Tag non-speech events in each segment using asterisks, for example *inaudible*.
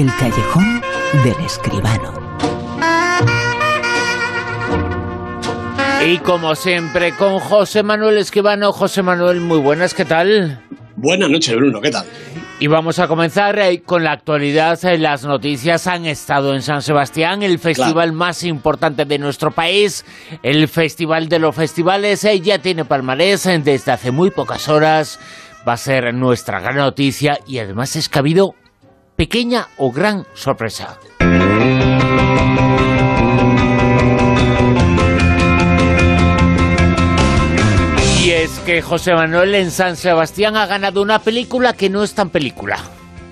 El callejón del escribano. Y como siempre, con José Manuel Escribano. José Manuel, muy buenas, ¿qué tal? Buenas noches, Bruno, ¿qué tal? Y vamos a comenzar eh, con la actualidad. Eh, las noticias han estado en San Sebastián, el festival más importante de nuestro país, el festival de los festivales. Eh, ya tiene palmarés desde hace muy pocas horas. Va a ser nuestra gran noticia y además es que ha habido pequeña o gran sorpresa. Y es que José Manuel en San Sebastián ha ganado una película que no es tan película.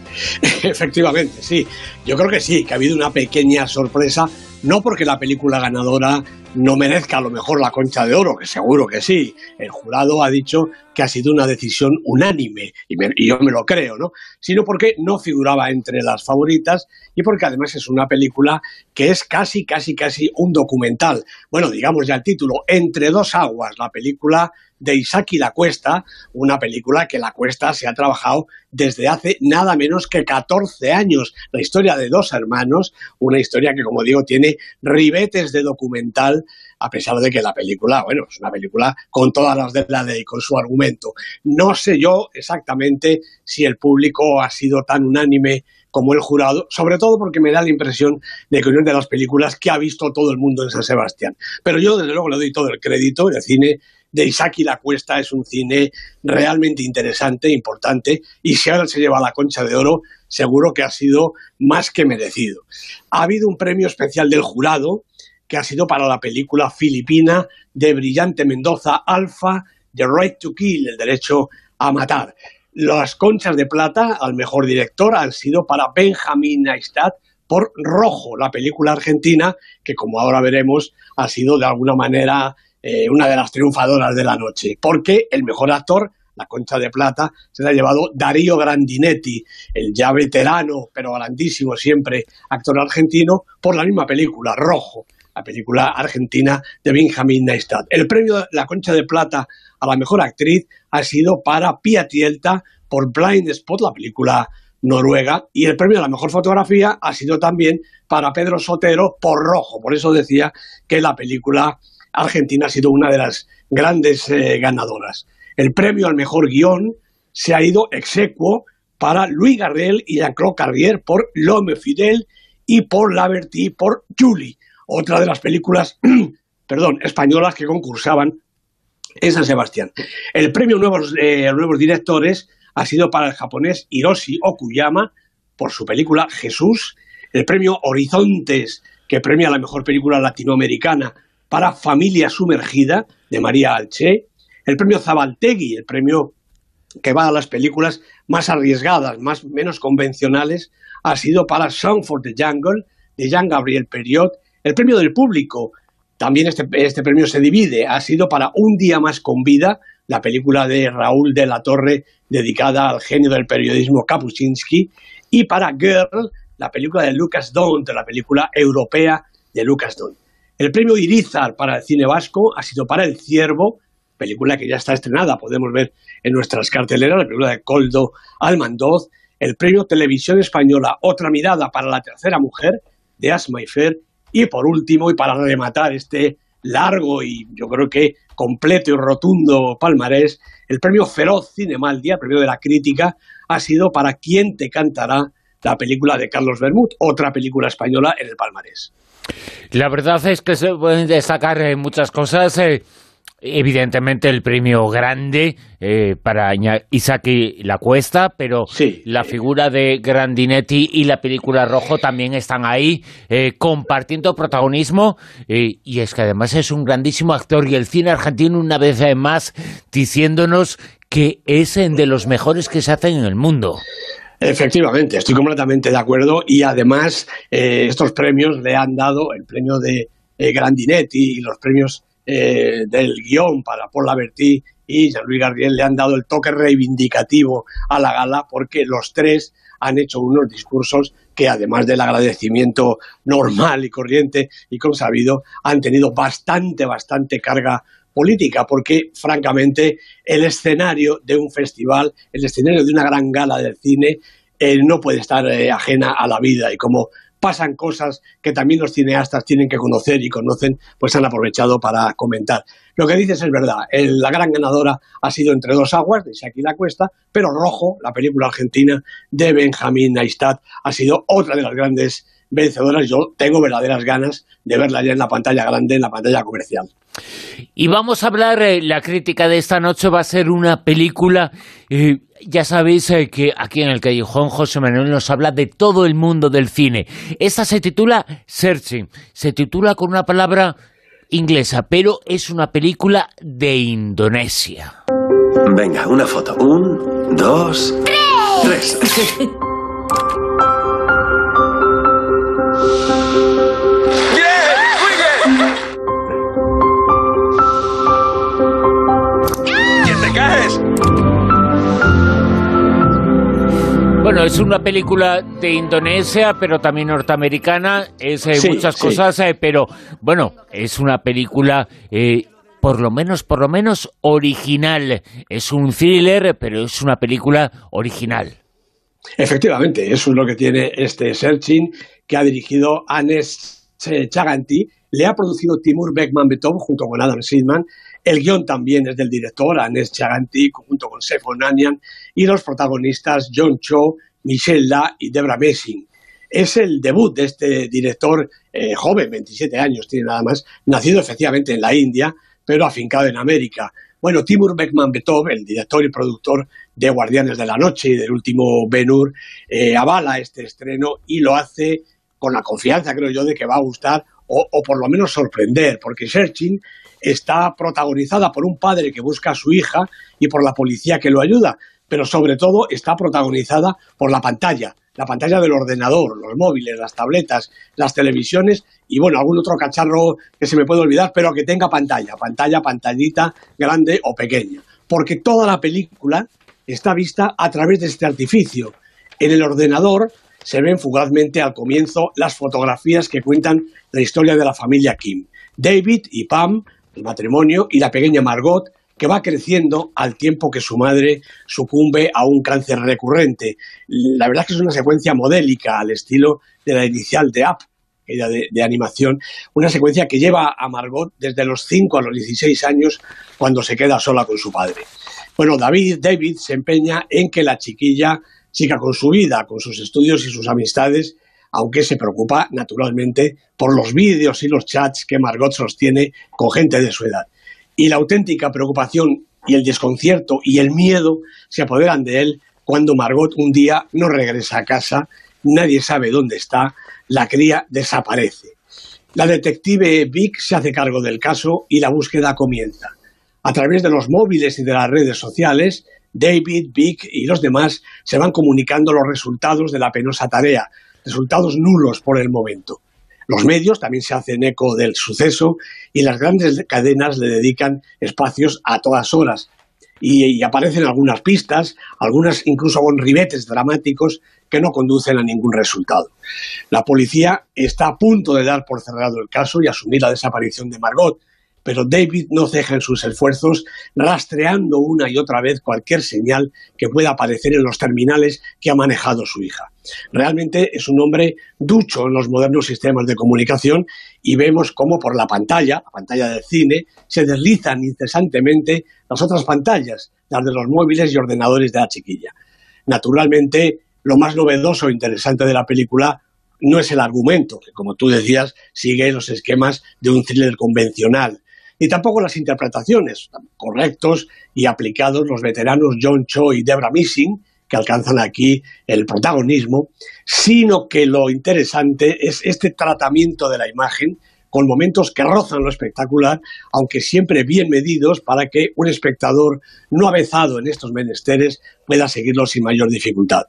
*laughs* Efectivamente, sí. Yo creo que sí, que ha habido una pequeña sorpresa, no porque la película ganadora no merezca a lo mejor la concha de oro, que seguro que sí. El jurado ha dicho que ha sido una decisión unánime, y, yo me lo creo, ¿no? Sino porque no figuraba entre las favoritas y porque además es una película que es casi, casi, casi un documental. Bueno, digamos ya el título, Entre dos aguas, la película de Isaki La Cuesta, una película que La Cuesta se ha trabajado desde hace nada menos que 14 años. La historia de dos hermanos, una historia que, como digo, tiene ribetes de documental, a pesar de que la película, bueno, es una película con todas las de la ley, con su argumento. No sé yo exactamente si el público ha sido tan unánime como el jurado, sobre todo porque me da la impresión de que una de las películas que ha visto todo el mundo en San Sebastián. Pero yo, desde luego, le doy todo el crédito, el cine de Isaac y la Cuesta es un cine realmente interesante, importante, y si ahora se lleva la concha de oro, seguro que ha sido más que merecido. Ha habido un premio especial del jurado, que ha sido para la película filipina de Brillante Mendoza Alfa, The Right to Kill, el derecho a matar. Las conchas de plata al mejor director han sido para Benjamin Neistat por Rojo, la película argentina que, como ahora veremos, ha sido de alguna manera eh, una de las triunfadoras de la noche, porque el mejor actor, la concha de plata, se la ha llevado Darío Grandinetti, el ya veterano, pero grandísimo siempre, actor argentino, por la misma película, Rojo, la película argentina de Benjamin Neistat. El premio La Concha de Plata a la mejor actriz ha sido para Pia Tielta por Blind Spot, la película noruega, y el premio a la mejor fotografía ha sido también para Pedro Sotero por Rojo. Por eso decía que la película Argentina ha sido una de las grandes eh, ganadoras. El premio al mejor guion se ha ido execuo para Luis Garrel y Jean-Claude Carrier por L'Homme Fidel y por Laverty por Julie, otra de las películas *clears throat* perdón, españolas que concursaban en San Sebastián. El premio nuevos, eh, nuevos directores ha sido para el japonés Hiroshi Okuyama por su película Jesús, el premio Horizontes, que premia la mejor película latinoamericana para Familia Sumergida, de María Alché, el premio Zabaltegui, el premio que va a las películas más arriesgadas, más menos convencionales, ha sido para Song for the Jungle, de Jean-Gabriel Periot, el premio del público, también este, este, premio se divide, ha sido para Un día más con vida, la película de Raúl de la Torre dedicada al genio del periodismo Kapuscinski, y para Girl, la película de Lucas Dont, la película europea de Lucas Dont. El premio Irizar para el cine vasco ha sido para El Ciervo, película que ya está estrenada, podemos ver en nuestras carteleras, la película de Coldo Almandoz. El premio Televisión Española, Otra Mirada para la Tercera Mujer, de Asma y Fer. Y por último, y para rematar este largo y yo creo que completo y rotundo palmarés, el premio Feroz Cinemaldia, el premio de la crítica, ha sido para Quién te cantará, la película de Carlos Bermud, otra película española en el palmarés. La verdad es que se pueden destacar eh, muchas cosas. Eh, evidentemente el premio grande eh, para Isaki La Cuesta, pero la figura de Grandinetti y la película Rojo también están ahí compartiendo protagonismo y es que además es un grandísimo actor y el cine argentino una vez más diciéndonos que es de los mejores que se hacen en el mundo. Efectivamente, estoy completamente de acuerdo y además eh, estos premios le han dado el premio de eh, Grandinetti y los premios eh, del guion para Paul Laverty y Jean-Louis Gardiel le han dado el toque reivindicativo a la gala porque los tres han hecho unos discursos que además del agradecimiento normal y corriente y consabido han tenido bastante, bastante carga política, porque francamente el escenario de un festival, el escenario de una gran gala del cine, eh, no puede estar eh, ajena a la vida y como pasan cosas que también los cineastas tienen que conocer y conocen, pues han aprovechado para comentar. Lo que dices es verdad, la gran ganadora ha sido Entre dos aguas, de Shaki La Cuesta, pero Rojo, la película argentina de Benjamín Neistat, ha sido otra de las grandes vencedoras. Yo tengo verdaderas ganas de verla ya en la pantalla grande, en la pantalla comercial. Y vamos a hablar, eh, la crítica de esta noche va a ser una película, eh, ya sabéis eh, que aquí en el Callejón José Manuel nos habla de todo el mundo del cine. Esta se titula Searching, se titula con una palabra inglesa, pero es una película de Indonesia. Venga, una foto. Un, dos, tres. *laughs* Bueno, es una película de Indonesia, pero también norteamericana, es eh, muchas cosas, eh, pero bueno, es una película eh, por lo menos, por lo menos original. Es un thriller, pero es una película original. Efectivamente, eso es lo que tiene este Searching, que ha dirigido Anes Chaganti, le ha producido Timur Beckman Betov junto con Adam Sidman el guion también es del director, Anes Chaganti, junto con Sefo Nanian, y los protagonistas John Cho, Michelle La y Debra Messing. Es el debut de este director eh, joven, 27 años tiene nada más, nacido efectivamente en la India, pero afincado en América. Bueno, Timur Beckman Betov, el director y productor de Guardianes de la Noche y del último Ben-Hur, eh, avala este estreno y lo hace con la confianza, creo yo, de que va a gustar o, o por lo menos sorprender, porque Searching está protagonizada por un padre que busca a su hija y por la policía que lo ayuda, pero sobre todo está protagonizada por la pantalla, la pantalla del ordenador, los móviles, las tabletas, las televisiones y bueno, algún otro cacharro que se me puede olvidar, pero que tenga pantalla, pantalla, pantallita grande o pequeña, porque toda la película está vista a través de este artificio. En el ordenador se ven fugazmente al comienzo las fotografías que cuentan la historia de la familia Kim. David y Pam matrimonio y la pequeña Margot, que va creciendo al tiempo que su madre sucumbe a un cáncer recurrente. La verdad es que es una secuencia modélica al estilo de la inicial de Up, de, de, animación, una secuencia que lleva a Margot desde los 5 a los 16 años cuando se queda sola con su padre. Bueno, David, David se empeña en que la chiquilla siga con su vida, con sus estudios y sus amistades, aunque se preocupa naturalmente por los vídeos y los chats que Margot sostiene con gente de su edad. Y la auténtica preocupación y el desconcierto y el miedo se apoderan de él cuando Margot un día no regresa a casa, nadie sabe dónde está, la cría desaparece. La detective Vic se hace cargo del caso y la búsqueda comienza. A través de los móviles y de las redes sociales, David, Vic y los demás se van comunicando los resultados de la penosa tarea, resultados nulos por el momento. Los medios también se hacen eco del suceso y las grandes cadenas le dedican espacios a todas horas. Y, aparecen algunas pistas, algunas incluso con ribetes dramáticos que no conducen a ningún resultado. La policía está a punto de dar por cerrado el caso y asumir la desaparición de Margot, pero David no ceja en sus esfuerzos rastreando una y otra vez cualquier señal que pueda aparecer en los terminales que ha manejado su hija. Realmente es un hombre ducho en los modernos sistemas de comunicación y vemos cómo por la pantalla, la pantalla del cine, se deslizan incesantemente las otras pantallas, las de los móviles y ordenadores de la chiquilla. Naturalmente, lo más novedoso e interesante de la película no es el argumento, que como tú decías, sigue los esquemas de un thriller convencional, ni tampoco las interpretaciones, correctos y aplicados los veteranos John Cho y Debra Missing, que alcanzan aquí el protagonismo, sino que lo interesante es este tratamiento de la imagen con momentos que rozan lo espectacular, aunque siempre bien medidos para que un espectador no avezado en estos menesteres pueda seguirlo sin mayor dificultad.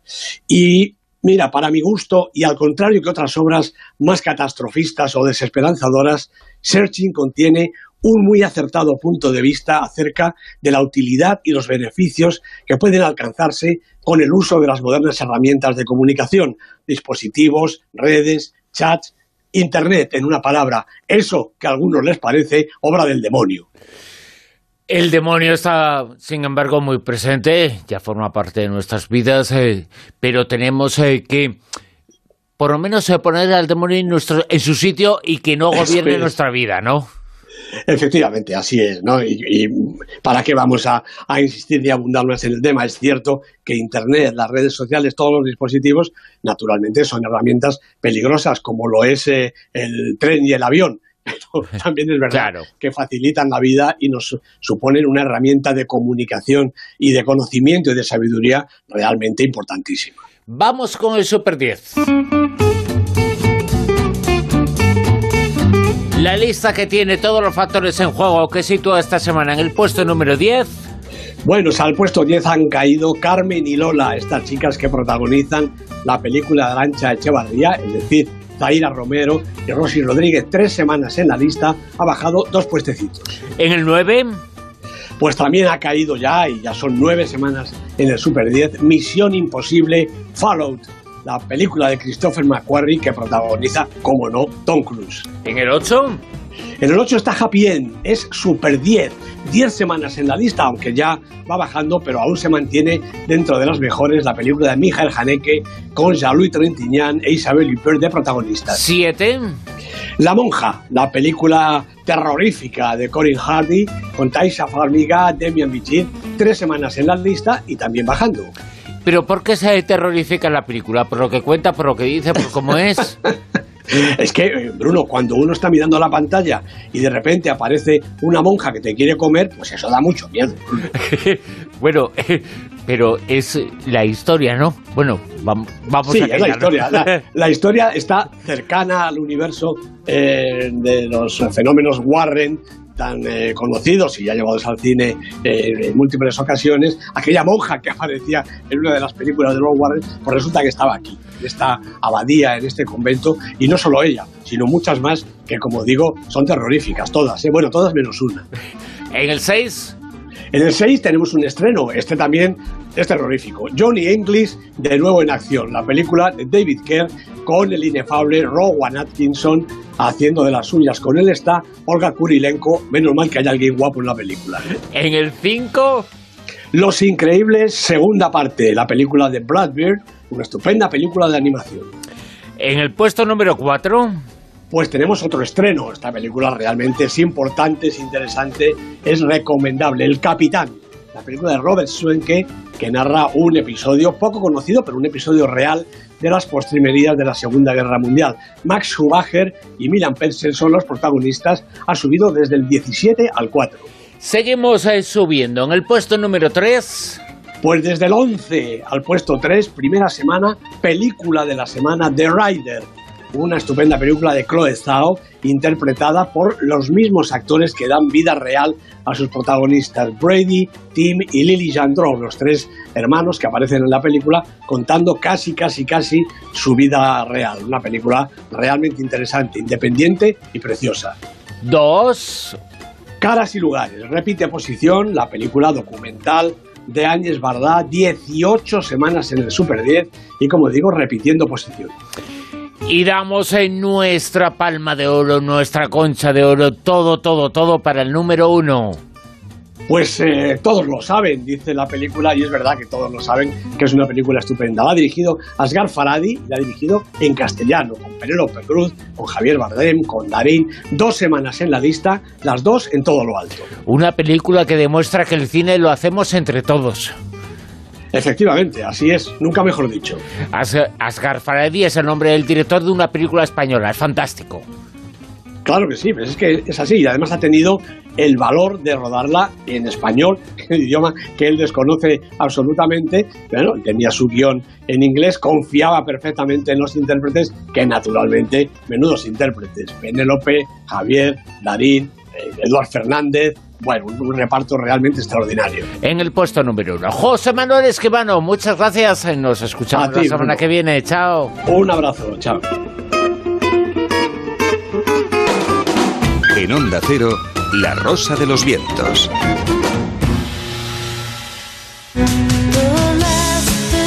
Y mira, para mi gusto, y al contrario que otras obras más catastrofistas o desesperanzadoras, Searching contiene un muy acertado punto de vista acerca de la utilidad y los beneficios que pueden alcanzarse con el uso de las modernas herramientas de comunicación, dispositivos, redes, chats, Internet, en una palabra, eso que a algunos les parece obra del demonio. El demonio está, sin embargo, muy presente, ya forma parte de nuestras vidas, eh, pero tenemos eh, que, por lo menos, eh, poner al demonio en, nuestro, en su sitio y que no gobierne nuestra vida, ¿no? Efectivamente, así es, ¿no? Y, para qué vamos a, insistir y abundar más en el tema. Es cierto que Internet, las redes sociales, todos los dispositivos, naturalmente son herramientas peligrosas, como lo es el tren y el avión *laughs* *laughs* también es verdad que facilitan la vida y nos suponen una herramienta de comunicación y de conocimiento y de sabiduría realmente importantísima. Vamos con el Super 10. La lista que tiene todos los factores en juego que sitúa esta semana en el puesto número 10. Bueno, al puesto 10 han caído Carmen y Lola, estas chicas que protagonizan la película de Arancha Echevarría, es decir, Zaira Romero y Rosy Rodríguez, tres semanas en la lista, ha bajado dos puestecitos. En el 9 pues también ha caído ya, y ya son nueve semanas en el Super 10, Misión Imposible Fallout, la película de Christopher McQuarrie que protagoniza, como no, Tom Cruise. ¿En el 8? En el 8 está Happy End, es Super 10, 10 semanas en la lista, aunque ya va bajando, pero aún se mantiene dentro de las mejores la película de Michael Haneke con Jean-Louis Trintignant e Isabelle Huppert de protagonistas. 7. La monja, la película terrorífica de Corin Hardy con Taisa Farmiga, Demian Bichir, tres semanas en la lista y también bajando. ¿Pero por qué se terrorifica la película? ¿Por lo que cuenta, por lo que dice, por cómo es? *laughs* Es que, eh, Bruno, cuando uno está mirando la pantalla y de repente aparece una monja que te quiere comer, pues eso da mucho miedo. *laughs* bueno, *laughs* pero es la historia, ¿no? Bueno, vamos, sí, es la historia. La, historia está cercana al universo eh, de los fenómenos Warren, tan eh, conocidos y ya llevados al cine eh, en múltiples ocasiones, aquella monja que aparecía en una de las películas de Ron Warren, pues resulta que estaba aquí, en esta abadía, en este convento, y no solo ella, sino muchas más que, como digo, son terroríficas, todas, ¿eh? bueno, todas menos una. En el 6 en el 6 tenemos un estreno, este también es terrorífico. Johnny English de nuevo en acción, la película de David Kerr con el inefable Rowan Atkinson haciendo de las suyas. Con él está Olga Kurilenko, menos mal que haya alguien guapo en la película. En el 5... Los Increíbles, segunda parte, la película de Brad Bird, una estupenda película de animación. En el puesto número 4 pues tenemos otro estreno. Esta película realmente es importante, es interesante, es recomendable. El Capitán, la película de Robert Swenke, que narra un episodio poco conocido, pero un episodio real de las postrimerías de la Segunda Guerra Mundial. Max Schumacher y Milan Pensen son los protagonistas. Ha subido desde el 17 al 4. Seguimos eh, subiendo. En el puesto número 3... Pues desde el 11 al puesto 3, primera semana, película de la semana The Rider, una estupenda película de Chloe Zhao, interpretada por los mismos actores que dan vida real a sus protagonistas, Brady, Tim y Lily Jandro, los tres hermanos que aparecen en la película, contando casi, casi, casi su vida real. Una película realmente interesante, independiente y preciosa. Dos. Caras y lugares. Repite posición la película documental de Áñez Bardá, 18 semanas en el Super 10 y como digo, repitiendo posición. Y damos en nuestra palma de oro, nuestra concha de oro, todo, todo, todo para el número uno. Pues eh, todos lo saben, dice la película, y es verdad que todos lo saben, que es una película estupenda. La ha dirigido Asgar Faradi y la ha dirigido en castellano, con Penélope Cruz, con Javier Bardem, con Darín. Dos semanas en la lista, las dos en todo lo alto. Una película que demuestra que el cine lo hacemos entre todos. Efectivamente, así es, nunca mejor dicho. Asgar Faradi es el nombre del director de una película española, es fantástico. Claro que sí, es que es así y además ha tenido el valor de rodarla en español, *laughs* el idioma que él desconoce absolutamente. Bueno, tenía su guion en inglés, confiaba perfectamente en los intérpretes, que naturalmente, menudos intérpretes, Penélope, Javier, Darín, eh, Eduard Fernández, bueno, un reparto realmente extraordinario. En el puesto número uno, José Manuel Esquivano, muchas gracias. Eh, nos escuchamos ti, la semana que viene. Chao. Un abrazo. Chao. En Onda Cero, La Rosa de los Vientos.